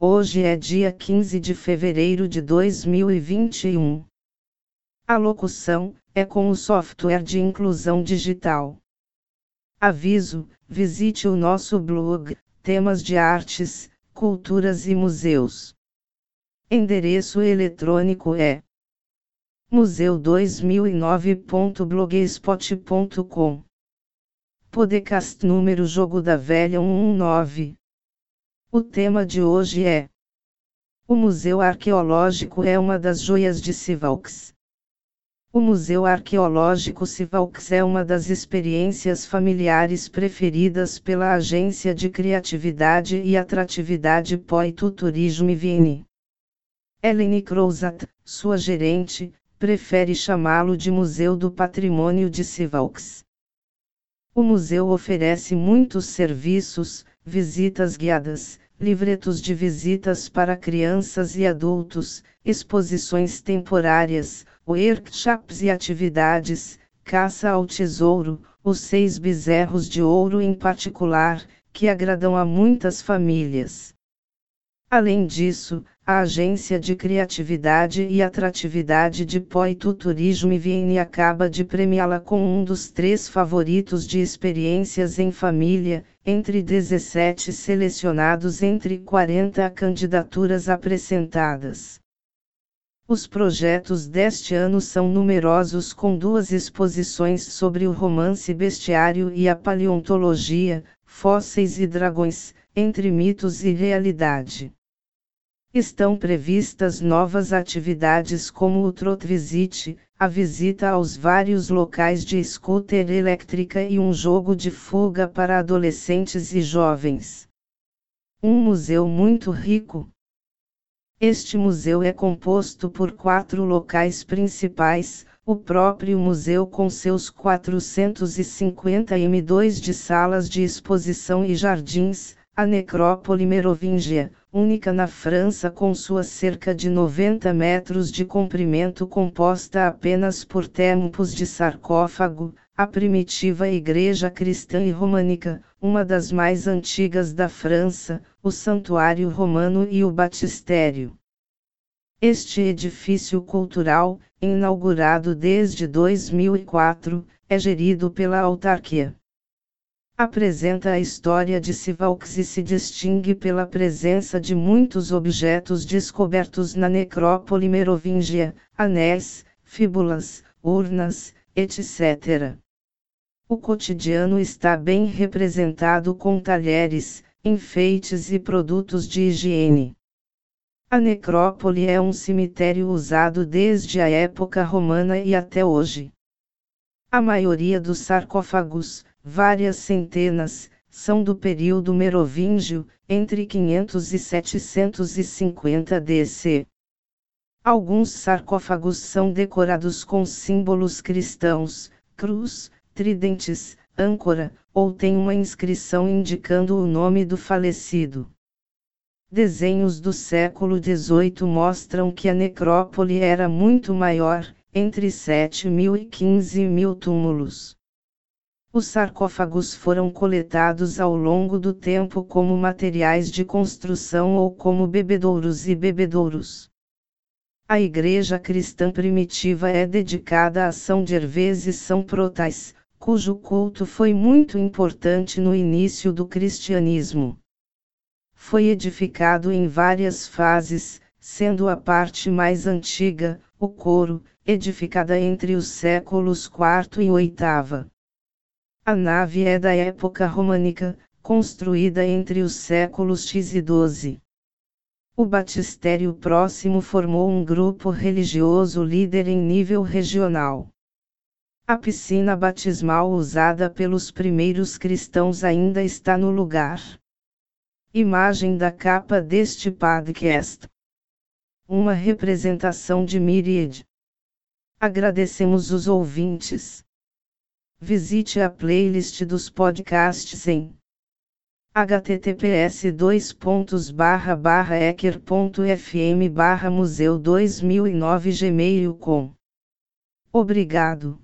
Hoje é dia 15 de fevereiro de 2021. A locução é com o software de inclusão digital. Aviso: visite o nosso blog, temas de artes, culturas e museus. Endereço eletrônico é museu2009.blogspot.com. Podcast número Jogo da Velha 119. O tema de hoje é: O Museu Arqueológico é uma das joias de Sivalks. O Museu Arqueológico Sivalks é uma das experiências familiares preferidas pela Agência de Criatividade e Atratividade Poitou Turismo Viene. Eleni Crouzat, sua gerente, prefere chamá-lo de Museu do Patrimônio de Sivalks. O museu oferece muitos serviços, visitas guiadas, livretos de visitas para crianças e adultos, exposições temporárias, workshops e atividades, caça ao tesouro, os seis bezerros de ouro em particular, que agradam a muitas famílias. Além disso, a Agência de Criatividade e Atratividade de Poitou Turismo Vienne acaba de premiá-la com um dos três favoritos de experiências em família, entre 17 selecionados entre 40 candidaturas apresentadas. Os projetos deste ano são numerosos com duas exposições sobre o romance bestiário e a paleontologia, fósseis e dragões, entre mitos e realidade. Estão previstas novas atividades como o Trot Visit, a visita aos vários locais de scooter elétrica e um jogo de fuga para adolescentes e jovens. Um museu muito rico. Este museu é composto por quatro locais principais: o próprio museu com seus 450 m2 de salas de exposição e jardins, a necrópole merovingia, única na França com sua cerca de 90 metros de comprimento composta apenas por tempos de sarcófago, a primitiva igreja cristã e românica, uma das mais antigas da França, o santuário romano e o batistério. Este edifício cultural, inaugurado desde 2004, é gerido pela autarquia apresenta a história de Sivalks e se distingue pela presença de muitos objetos descobertos na necrópole merovingia, anéis, fíbulas, urnas, etc. O cotidiano está bem representado com talheres, enfeites e produtos de higiene. A necrópole é um cemitério usado desde a época romana e até hoje. A maioria dos sarcófagos, várias centenas, são do período merovingio, entre 500 e 750 DC. Alguns sarcófagos são decorados com símbolos cristãos, cruz, tridentes, âncora, ou têm uma inscrição indicando o nome do falecido. Desenhos do século XVIII mostram que a necrópole era muito maior, entre 7 mil e 15 mil túmulos. Os sarcófagos foram coletados ao longo do tempo como materiais de construção ou como bebedouros e bebedouros. A igreja cristã primitiva é dedicada a São Gervês e São Protais, cujo culto foi muito importante no início do cristianismo. Foi edificado em várias fases, sendo a parte mais antiga, o coro, edificada entre os séculos IV e VIII. A nave é da época românica, construída entre os séculos X e XII. O batistério próximo formou um grupo religioso líder em nível regional. A piscina batismal usada pelos primeiros cristãos ainda está no lugar. Imagem da capa deste podcast. Uma representação de Myriad. Agradecemos os ouvintes. Visite a playlist dos podcasts em https ecker.fm museu 2009 gmail.com. Obrigado.